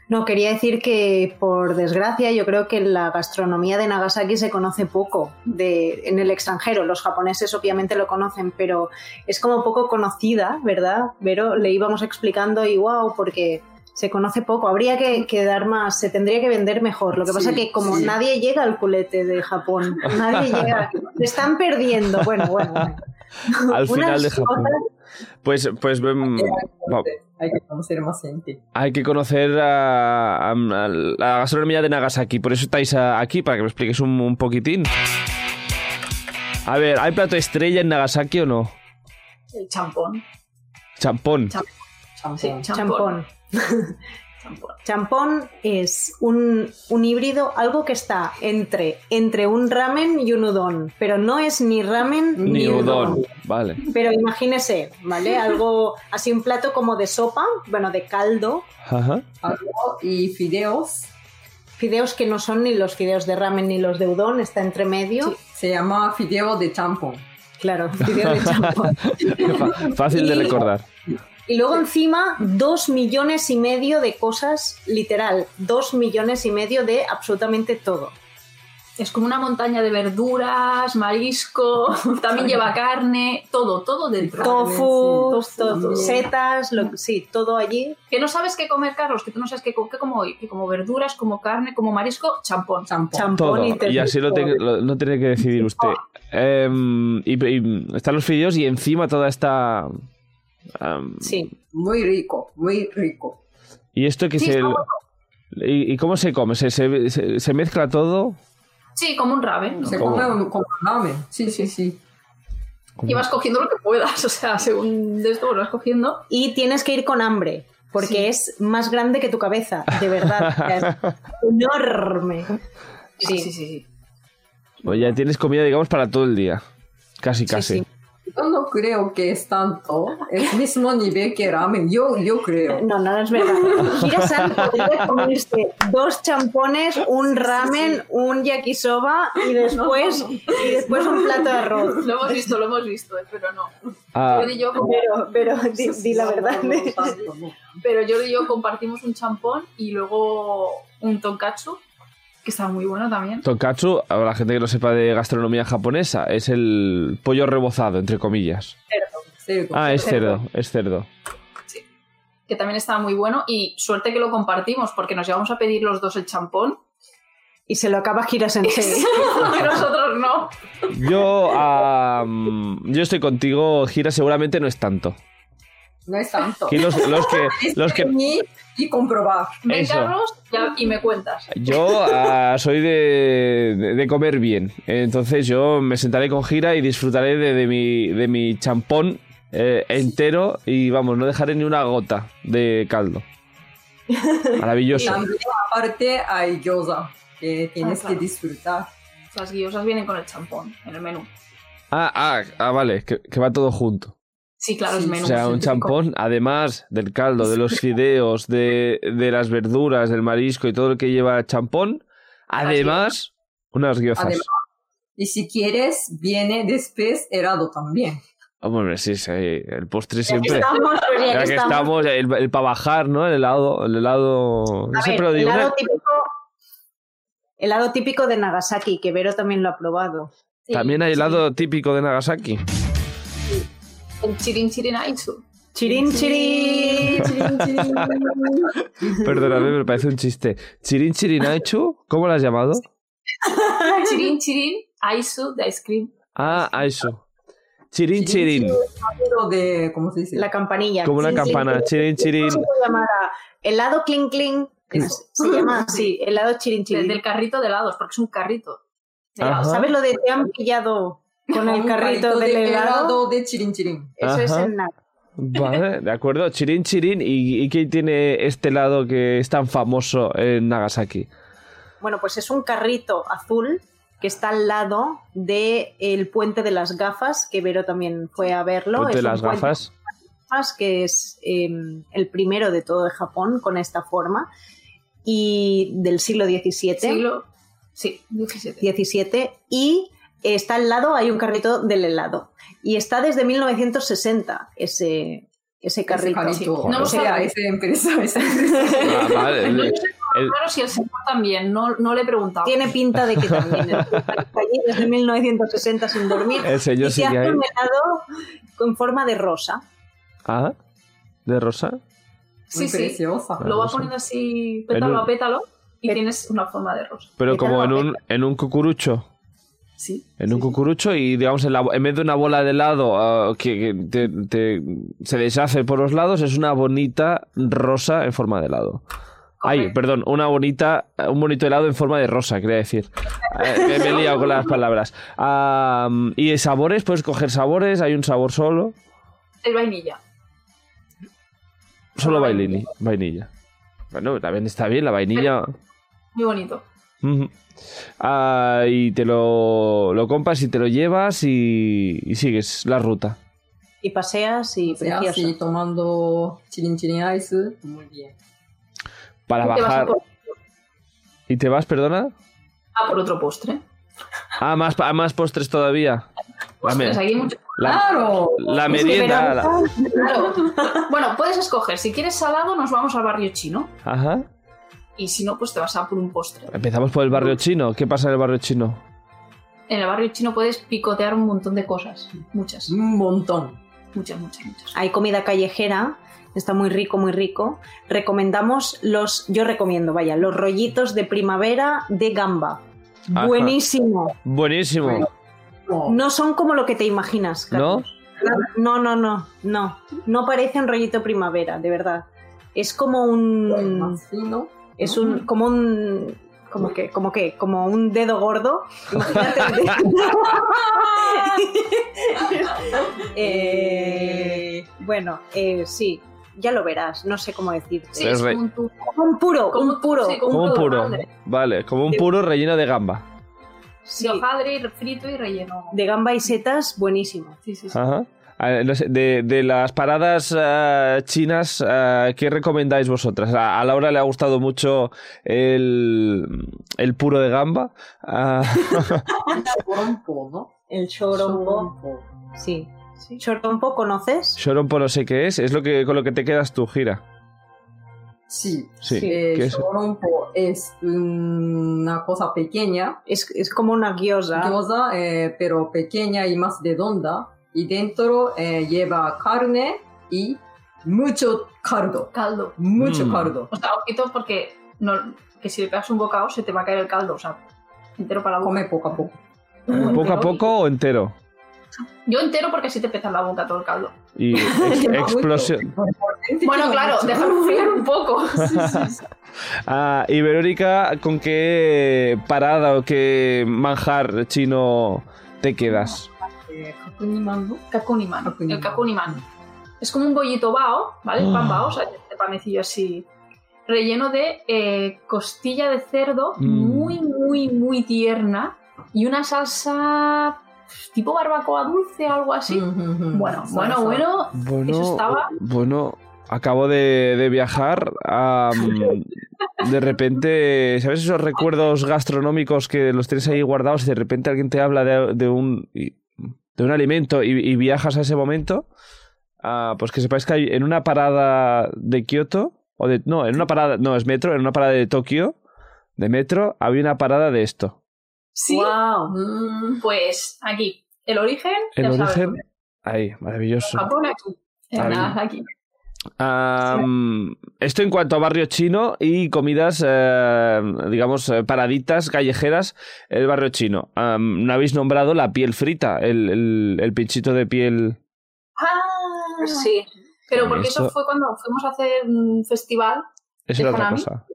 No, quería decir que por desgracia yo creo que la gastronomía de Nagasaki se conoce poco de, en el extranjero. Los japoneses obviamente lo conocen, pero es como poco conocida, ¿verdad? Pero le íbamos explicando y wow, porque se conoce poco. Habría que, que dar más, se tendría que vender mejor. Lo que pasa Sí, que como sí. nadie llega al culete de Japón, nadie llega, [LAUGHS] se están perdiendo. Bueno, bueno, bueno. Al final de Japón. cosas- Pues, pues Hay que conocer más gente. hay que conocer a, a- a la gastronomía de Nagasaki. Por eso estáis a- aquí, para que me expliques un, un poquitín. A ver, ¿hay plato estrella en Nagasaki o no? El champón. Champón. Cham- Champón. Sí, Champón. champón. [LAUGHS] Champón es un, un híbrido, algo que está entre, entre un ramen y un udon, pero no es ni ramen ni, Ni udon. Vale. Pero imagínese, ¿vale? Algo así, un plato como de sopa, bueno, de caldo, Ajá. Y fideos. fideos que no son ni los fideos de ramen ni los de udon, está entre medio. Se llama fideo de champón. Claro, fideo de champón. [LAUGHS] Fácil de Y- recordar. Y luego encima, dos millones y medio de cosas, literal, dos millones y medio de absolutamente todo. Es como una montaña de verduras, marisco, [LAUGHS] también lleva carne, todo, todo dentro. Tofu, todo, tofu. setas, lo- sí, todo allí. Que no sabes qué comer, Carlos, que tú no sabes qué, qué como hoy, que como verduras, como carne, como marisco, champón. Champón. Champón Todo. y Y así lo, ten- lo- no tiene que decidir usted. Em, y, y están los fideos y encima toda esta... Sí. Muy rico, muy rico. ¿Y esto que Sí, se... ¿Y, y cómo se come? ¿Se, se, se- se mezcla todo? Sí, como un ramen. ¿no? Se ¿Cómo? come como ramen. Sí, sí, sí. Y vas cogiendo lo que puedas, [LAUGHS] o sea, según de esto pues vas cogiendo. Y tienes que ir con hambre, porque Sí. es más grande que tu cabeza, de verdad. es [LAUGHS] enorme. Sí, sí, sí. sí. Pues ya tienes comida, digamos, para todo el día. Casi, Sí, casi. sí. Yo no creo que es tanto. Es mismo nivel que ramen. Yo, yo creo. No, no, no es verdad. Hira-san podría comerse dos champones, un ramen, un yakisoba y después, y después un plato de arroz. Lo hemos visto, lo hemos visto, eh, pero no. Ah, Jordi y yo, Pero, pero di, di la verdad. Pero Jordi y yo compartimos un champón y luego un tonkatsu, que estaba muy bueno también. tonkatsu, a la gente que no sepa de gastronomía japonesa, es el pollo rebozado, entre comillas. Cerdo. Ah, es cerdo, es cerdo. que también estaba muy bueno y suerte que lo compartimos porque nos llevamos a pedir los dos el champón Y se lo acaba Hira-sensei. que [LAUGHS] nosotros no. Yo, yo estoy contigo, Gira, seguramente no es tanto. No es tanto. Aquí los, los que, [LAUGHS] los que, y comprobar. Ven, Eso. Carlos, ya- y me cuentas. yo ah, soy de, de- de comer bien. Entonces yo me sentaré con Gira y disfrutaré de, de mi, de mi champón eh, entero y vamos, no dejaré ni una gota de caldo. [LAUGHS] Maravilloso. También aparte hay gyoza que tienes Ah, claro. que disfrutar. Las guiosas vienen con el champón en el menú. Ah, ah, ah, vale, que, que va todo junto. Sí, claro, es Sí, menú. O sea, un científico. champón, además del caldo, de los fideos, de, de las verduras, del marisco y todo lo que lleva champón, además, unas guiozas. Además, Y si quieres, viene después helado también. Hombre, sí, sí, el postre Ya que siempre. estamos, pues ya que estamos. estamos, el, para bajar, ¿no? El helado, el helado. No ver, pero digo, helado ¿eh? típico, helado típico de Nagasaki, que Vero también lo ha probado. Sí, también hay sí. helado típico de Nagasaki. El chirin chirin aisu. Chirin, chirin. Perdóname, me parece un chiste. Chirin Chirinaichu, ¿cómo lo has llamado? [LAUGHS] chirin chirin aisu de ice cream. Ah, eso. Chirin, chirin. De, ¿cómo se dice? La campanilla. Como una campana. Chirin, chirin. ¿Cómo se llamará? Helado clink clink. Eso. Se llama así, helado chirin chirin. del carrito de helados, porque es un carrito. ¿Sabes lo de te han pillado con el [LAUGHS] carrito del de helado? de chirin chirin. Eso es en nada. Vale, de acuerdo. Chirin, chirin. ¿Y, y qué tiene este helado que es tan famoso en Nagasaki? Bueno, pues es un carrito azul que está al lado del el puente de las gafas, que Vero también fue a verlo. Es un las puente gafas. de gafas que es eh, el primero de todo de Japón con esta forma y del siglo XVII. Siglo. Sí, 17. 17 y está al lado, hay un carrito del helado. Y está desde 1960 ese, ese carrito. Ese carrito. No lo sabe. esa empresa, esa [LAUGHS] empresa. Ah, vale. El- el- Claro, si el señor también, no, no le he preguntado. Tiene pinta de que también está allí desde 1960 sin dormir. el señor y sigue hace ahí. un helado con forma de rosa. Ah, ¿de rosa? Sí, Muy sí. preciosa. Lo va poniendo así pétalo un- a pétalo y Pet- tienes una forma de rosa. Pero ¿Qué como en un, en un cucurucho. Sí. En un cucurucho y, digamos, en, la- en vez de una bola de helado ah, que, que te- te- se deshace por los lados, es una bonita rosa en forma de helado. Ay, perdón, una bonita, un bonito helado en forma de rosa, quería decir. Eh, me, he liado con las palabras. Ah, y sabores, puedes coger sabores, hay un sabor solo. Es vainilla. Solo Solo vainilla. Vainilla. Bueno, también está bien la vainilla. Muy bonito. Ah, y te lo, lo compras y te lo llevas y, y sigues la ruta. Y paseas y precioso. así tomando chirin chirin ice. Muy bien. Para Y te bajar. por, ¿Y te vas, perdona? a por otro postre. Ah, más, pa- más postres todavía. Postres, hay mucho- la- ¡Claro! la merienda. la- Claro. Bueno, puedes escoger. Si quieres salado, nos vamos al barrio chino. Ajá. Y si no, pues te vas a por un postre. Empezamos por el barrio chino. ¿Qué pasa en el barrio chino? En el barrio chino puedes picotear un montón de cosas. Muchas. Un montón. Muchas, muchas, muchas. Hay comida callejera, está muy rico, muy rico. Recomendamos los, yo recomiendo, vaya, los rollitos de primavera de gamba. Ajá. Buenísimo. Buenísimo. No. Son como lo que te imaginas. ¿No? Carlos. No, no, no, no. No parece un rollito primavera, de verdad. Es como un, Más fino. Es un, como un, como que, como que, como un dedo gordo. Imagínate. el dedo. [LAUGHS] [LAUGHS] Eh, bueno, eh, sí, ya lo verás. No sé cómo decir. Sí, Es es re- como un puro, como un puro. sí, como Como un puro. Vale, como un puro relleno de gamba. Sí, De hojaldre frito y relleno. de gamba y setas, buenísimo. Sí, sí, sí. Ajá. De, de las paradas ah, chinas, ah, ¿qué recomendáis vosotras? A, a Laura le ha gustado mucho el, el puro de gamba. [LAUGHS] Chorompo, ¿no? El chorompo, Chorompo. sí. ¿Chorompo conoces? Shorompo no sé qué es, es lo que con lo que te quedas tú, gira. Sí. Sí. Eh, ¿qué es? Chorompo es una cosa pequeña, Es, es como una gyoza. gyoza, eh, pero pequeña y más redonda. Y dentro eh, lleva carne y mucho caldo. Caldo. Mucho Mm. caldo. O sea, ojito porque no, que si le pegas un bocado se te va a caer el caldo. O sea, entero para la boca. Come poco a poco. ¿Poco a poco o entero? Yo entero porque así te pesa la boca todo el caldo. Y [LAUGHS] ex- explosión. Bueno, claro, dejarlo enfriar un poco. [LAUGHS] Ah, y Verónica, ¿con qué parada o qué manjar chino te quedas? Kakuniman, ¿no? Kakuniman. Kakuniman. El kakuniman. Es como un bollito bao, ¿vale? El pan bao, o sea, este panecillo así. Relleno de eh, costilla de cerdo Mm. muy, muy, muy tierna. Y una salsa tipo barbacoa dulce, algo así. Mm, mm, mm. Bueno, bueno, bueno. Bueno, Eso estaba- bueno, acabo de, de viajar. [LAUGHS] de repente, ¿sabes esos recuerdos gastronómicos que los tienes ahí guardados y de repente alguien te habla de, de un, de un alimento y, y viajas a ese momento? Ah, pues que sepáis que hay en una parada de Kioto, o de, no, en una parada, no, es metro, en una parada de Tokio, de metro, había una parada de esto. Sí. ¡Wow! Mm, Pues aquí, el origen. El ya sabes, origen, ahí, maravilloso. Japón aquí. Ahí. Esto en cuanto a barrio chino y comidas, eh, digamos, eh, paraditas callejeras, el barrio chino. No habéis nombrado la piel frita, el, el, el pinchito de piel. Ah, Sí. Pero porque eso Eso- fue cuando fuimos a hacer un festival Eso ¿De era otra Hanami? cosa.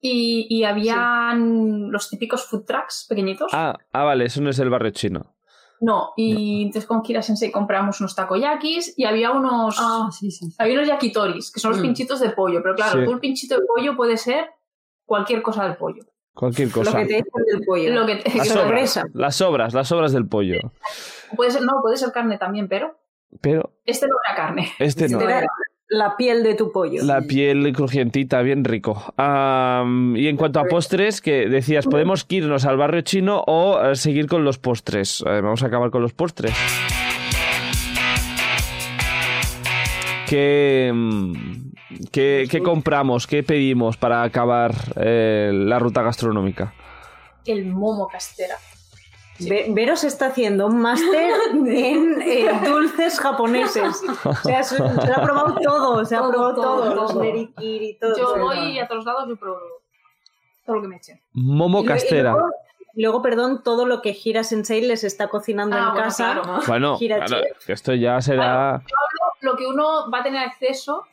y, y habían los típicos food trucks pequeñitos. Ah, ah, vale, eso no es el barrio chino. No, y entonces con Kira Sensei compramos unos takoyakis y había unos, Ah, sí, sí. sí. había unos yakitoris, que son los Mm. pinchitos de pollo. Pero claro, Sí. tú el pinchito de pollo puede ser cualquier cosa del pollo. Cualquier Lo cosa. que te dicen del pollo. Lo que Las [LAUGHS] que- sobras, sorpresa. las sobras, las sobras del pollo. puede ser, no, puede ser carne también, pero Pero este no era carne. este no. Era la piel de tu pollo. La piel crujientita, bien rico. Y en cuanto a postres, que decías, podemos irnos al barrio chino o eh, seguir con los postres. Eh, vamos a acabar con los postres. ¿Qué, mm, qué, qué compramos? ¿Qué pedimos para acabar eh, la ruta gastronómica? El momo castera. Ve- Vero se está haciendo un máster en eh, dulces japoneses. O sea, se, ha probado todo, se ha Todo, probado todo, todo, los nerikiri, todo. Yo todo. voy a todos lados y pruebo todo lo que me echen. Momo Y- y castera. luego, y luego, perdón, todo lo que Gira Sensei les está cocinando Ah, en bueno, casa. claro. Bueno, Gira claro, que esto ya será... Lo que uno va a tener acceso.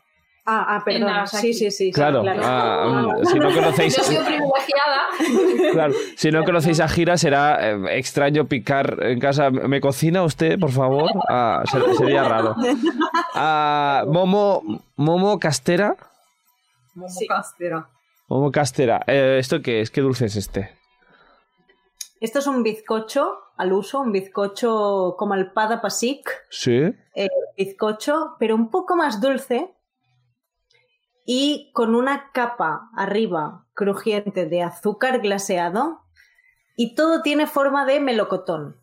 Ah, ah, perdón. Sí, sí, sí. Claro, claro. ah, [LAUGHS] mm, si no conocéis... Yo [LAUGHS] privilegiada. Claro, si no conocéis a Gira será eh, extraño picar en casa. ¿Me cocina usted, por favor? [LAUGHS] Ah, ser- sería raro. Ah, Momo, Momo Castera. Momo Sí. castera. Momo Castera. Eh, ¿Esto qué es? ¿Qué dulce es este? Esto es un bizcocho al uso, un bizcocho como el pada pasik, Sí. eh, bizcocho, pero un poco más dulce y con una capa arriba crujiente de azúcar glaseado y todo tiene forma de melocotón,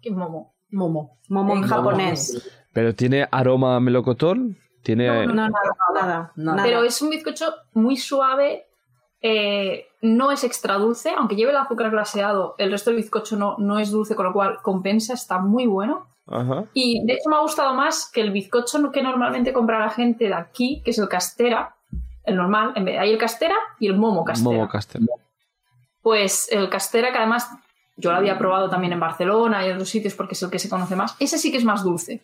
¿Qué momo? Momo. momo en japonés. Pero tiene aroma a melocotón. Tiene. No, nada, nada, Nada. nada. Pero es un bizcocho muy suave. eh, no es extra dulce, aunque lleve el azúcar glaseado, el resto del bizcocho no, no es dulce, con lo cual compensa, está muy bueno. Ajá. Y de hecho me ha gustado más que el bizcocho que normalmente compra la gente de aquí, que es el castera, el normal. En vez, hay el castera y el momo castera. Momo Castera. Pues el castera, que además yo lo había probado también en Barcelona y en otros sitios porque es el que se conoce más, ese sí que es más dulce.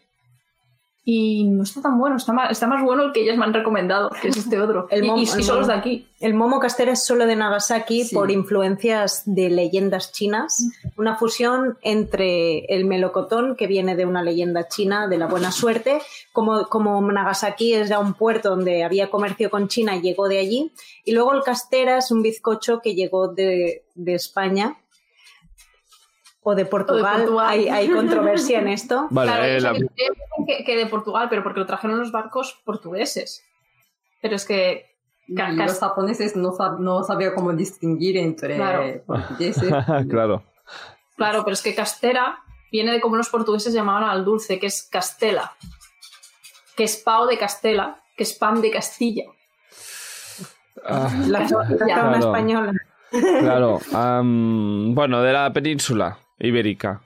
Y no está tan bueno, está más, está más bueno el que ellas me han recomendado, que es este otro. El momo- y- y el son los de aquí. El momo castera es solo de Nagasaki Sí. por influencias de leyendas chinas. Una fusión entre el melocotón, que viene de una leyenda china de la buena suerte, como, como Nagasaki es ya un puerto donde había comercio con China, llegó de allí. Y luego el castera es un bizcocho que llegó de, de España o de Portugal. Portugal. Hay, hay controversia en [LAUGHS] esto. Vale, Claro, eh, la- que, de Portugal, pero porque lo trajeron los barcos portugueses. Pero es que los japoneses no, sab- no sabían cómo distinguir entre Claro. portugueses. [LAUGHS] claro. Claro, pero es que castera viene de como los portugueses llamaban al dulce, que es castela. Que es pao de Castela, que es pan de Castilla. Ah, La, la Claro. española. claro. bueno, de la península ibérica.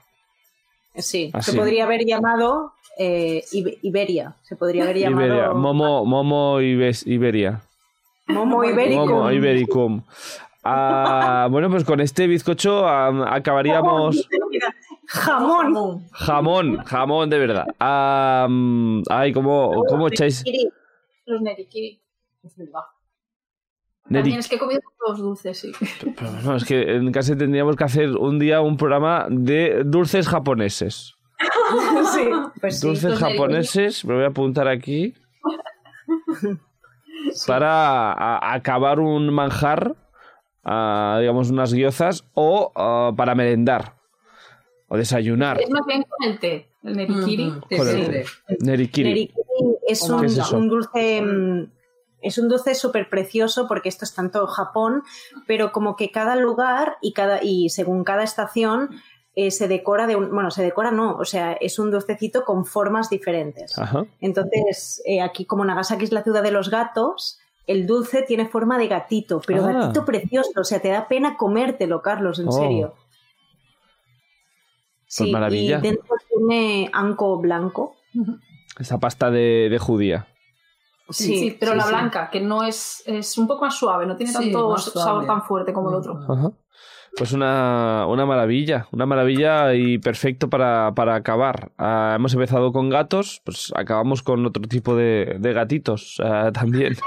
Sí, Así. se podría haber llamado eh, Ibe- Iberia. Se podría haber llamado Iberia. Momo, Momo Ibes- Iberia. Momo Ibérico. Momo Ibericum. Ah, [LAUGHS] bueno, pues con este bizcocho am, acabaríamos. Jamón. Jamón, jamón de verdad. Am, ay, ¿cómo, cómo echáis? Los nerikiri. Es verdad. Neri- También es que he comido todos dulces, sí. Pero no, es que en casa tendríamos que hacer un día un programa de dulces japoneses. [LAUGHS] Sí, pues sí. Dulces nerikiri. japoneses, me voy a apuntar aquí. Para acabar un manjar, digamos unas guiozas, o para merendar, o desayunar. Es más bien con el té, el nerikiri. Sí, sí, té. sí. Nerikiri. Nerikiri es ¿Cómo un, es eso? un dulce. Es un dulce súper precioso porque esto es tanto Japón, pero como que cada lugar y, cada, y según cada estación eh, se decora de un. Bueno, se decora no, o sea, es un dulcecito con formas diferentes. Ajá. Entonces, eh, aquí como Nagasaki es la ciudad de los gatos, el dulce tiene forma de gatito, pero Ah. gatito precioso, o sea, te da pena comértelo, Carlos, en Oh. serio. Pues maravilla. Y dentro tiene anco blanco. Esa pasta de, de judía. Sí, sí, pero sí, la sí. blanca, que no es, es un poco más suave, no tiene Sí, tanto sabor tan fuerte como el otro. Ajá. Pues una, una maravilla, una maravilla y perfecto para, para acabar. Ah, hemos empezado con gatos, pues acabamos con otro tipo de, de gatitos ah, [LAUGHS] también.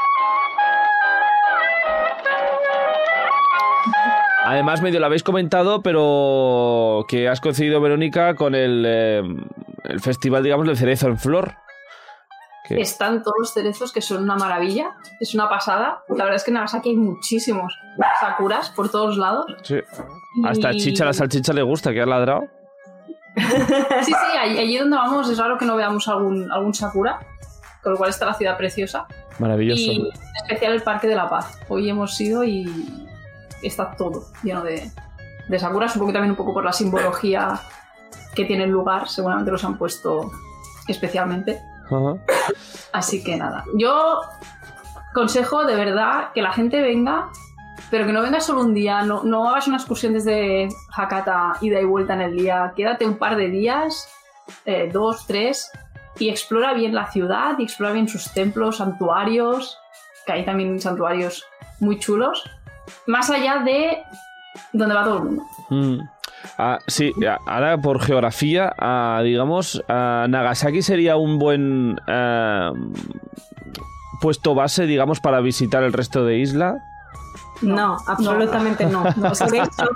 Además, medio lo habéis comentado, pero que has coincidido, Verónica, con el, eh, el festival, digamos, del cerezo en flor. Están todos los cerezos que son una maravilla, es una pasada. La verdad es que en Nagasaki hay muchísimos sakuras por todos lados. sí. Hasta Chicha, la salchicha le gusta, que ha ladrado. [LAUGHS] Sí, sí, allí, allí donde vamos es raro que no veamos algún, algún sakura, con lo cual está la ciudad preciosa. Maravilloso. Y en especial el Parque de la Paz. Hoy hemos ido y está todo lleno de, de sakura. Supongo que también un poco por la simbología que tiene el lugar, seguramente los han puesto especialmente. Ajá. Así que nada, yo consejo de verdad que la gente venga, pero que no venga solo un día, no, no hagas una excursión desde Hakata, ida y vuelta en el día, quédate un par de días, eh, dos, tres, y explora bien la ciudad, y explora bien sus templos, santuarios, que hay también santuarios muy chulos, más allá de donde va todo el mundo. Mm. Ah, sí, ahora por geografía, ah, digamos, ah, Nagasaki sería un buen ah, puesto base, digamos, para visitar el resto de isla. No, absolutamente no. [LAUGHS] No, Por, eso,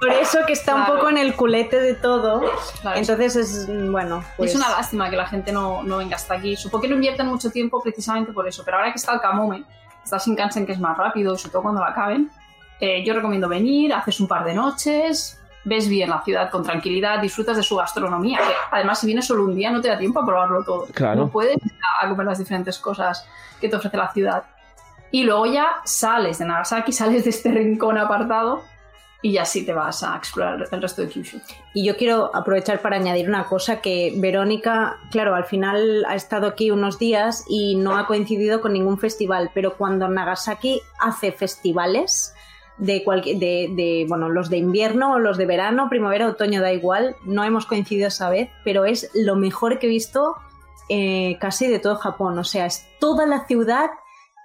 por eso que está un poco en el culete de todo. Claro, Entonces es, mm, bueno, pues... Es una lástima que la gente no, no venga hasta aquí. Supongo que no invierten mucho tiempo precisamente por eso. Pero ahora que está el Kamome, está Shinkansen que es más rápido, y sobre todo cuando la acaben, eh, yo recomiendo venir, haces un par de noches, ves bien la ciudad con tranquilidad, disfrutas de su gastronomía. Que además, si vienes solo un día, no te da tiempo a probarlo todo. Claro. No puedes ir a- a comer las diferentes cosas que te ofrece la ciudad. Y luego ya sales de Nagasaki, [LAUGHS] sales de este rincón apartado y ya sí te vas a explorar el resto de Kyushu. Y yo quiero aprovechar para añadir una cosa que Verónica, claro, al final ha estado aquí unos días y no ha coincidido con ningún festival, pero cuando Nagasaki hace festivales de cualquier de, de, bueno, los de invierno o los de verano, primavera, otoño, da igual, no hemos coincidido esa vez, pero es lo mejor que he visto eh, casi de todo Japón, o sea, es toda la ciudad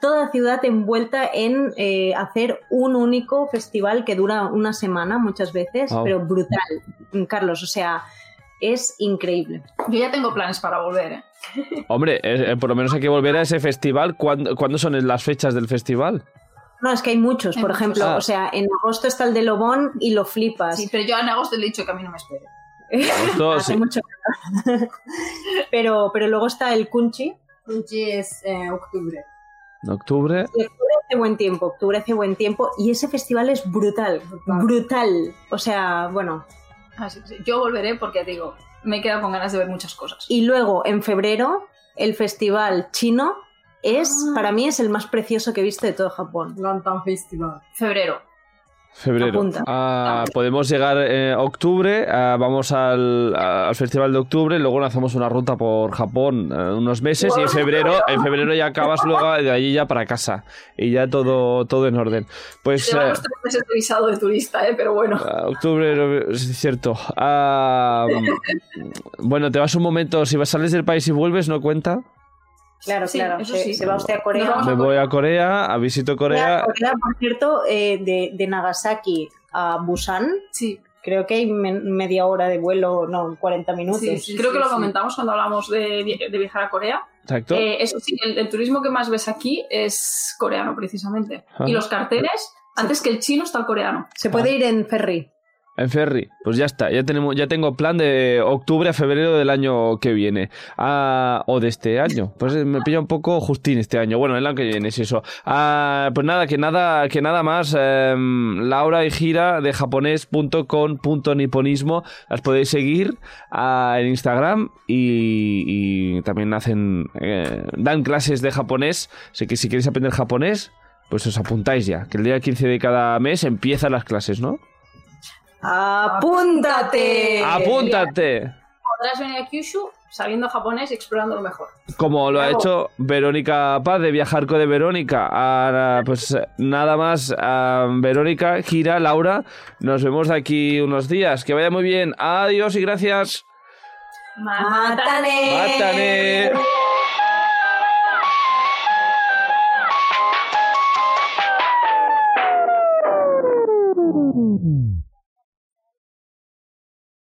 toda la ciudad envuelta en eh, hacer un único festival que dura una semana muchas veces, Wow. pero brutal, Carlos, o sea, es increíble. Yo ya tengo planes para volver, ¿eh? Hombre, eh, por lo menos hay que volver a ese festival. ¿Cuándo, cuándo son las fechas del festival? No, es que hay muchos, Hay por muchos. ejemplo, Ah. o sea, en agosto está el de Lobón y lo flipas. Sí, pero yo en agosto le he dicho que a mí no me espere. Agosto, [LAUGHS] Hace sí. mucho [LAUGHS] pero, pero luego está el Kunchi. Kunchi es eh, octubre. En octubre. Y octubre hace buen tiempo, octubre hace buen tiempo y ese festival es brutal, Brutal. brutal. O sea, bueno. Sí, yo volveré porque digo, me he quedado con ganas de ver muchas cosas. Y luego en febrero el festival chino es, Ah. para mí, es el más precioso que he visto de todo Japón. Lantern Festival. Febrero. Febrero. Ah, podemos llegar eh, octubre, ah, vamos al, al festival de octubre, luego lanzamos una ruta por Japón eh, unos meses y en febrero, en febrero ya acabas luego de allí ya para casa y ya todo, todo en orden. Pues van eh, tres meses de visado de turista, ¿eh? Pero bueno. ah, octubre, es cierto. Ah, bueno, te vas un momento, si sales del país y vuelves, ¿no cuenta? Claro, Sí, claro. eso Se, sí. se va usted a Corea. Me voy a Corea, a visito Corea. Corea, por cierto, eh, de, de Nagasaki a Busan, Sí, creo que hay me- media hora de vuelo, no, 40 minutos. sí, sí, creo sí, que lo comentamos cuando hablamos de, vi- de viajar a Corea. Exacto. Eh, eso sí, el, el turismo que más ves aquí es coreano, precisamente. Ah. Y los carteles, antes que el chino está el coreano. Se puede ir en ferry. En ferry, pues ya está, ya tenemos, ya tengo plan de octubre a febrero del año que viene. Ah, o de este año. Pues eh, me pilla un poco justín este año. Bueno, el año que viene, es eso. Ah, pues nada, que nada, que nada más. em, Laura y Gira de japonés.com.niponismo. Las podéis seguir ah, en Instagram y, también hacen, eh, dan clases de japonés. Así que si queréis aprender japonés, pues os apuntáis ya. Que el día 15 de cada mes empiezan las clases, ¿no? ¡Apúntate! ¡Apúntate! Podrás venir a Kyushu sabiendo japonés y explorándolo mejor. Como lo ha hecho Verónica Paz de Viajar con de Verónica. Ahora, pues nada más, ah, Verónica, Gira, Laura. Nos vemos de aquí unos días. Que vaya muy bien. Adiós y gracias. ¡Mátane! ¡Mátane!